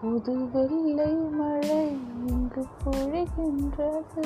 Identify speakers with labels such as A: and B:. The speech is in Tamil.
A: புது வெள்ளை மழை இங்கு பொழிகின்றது.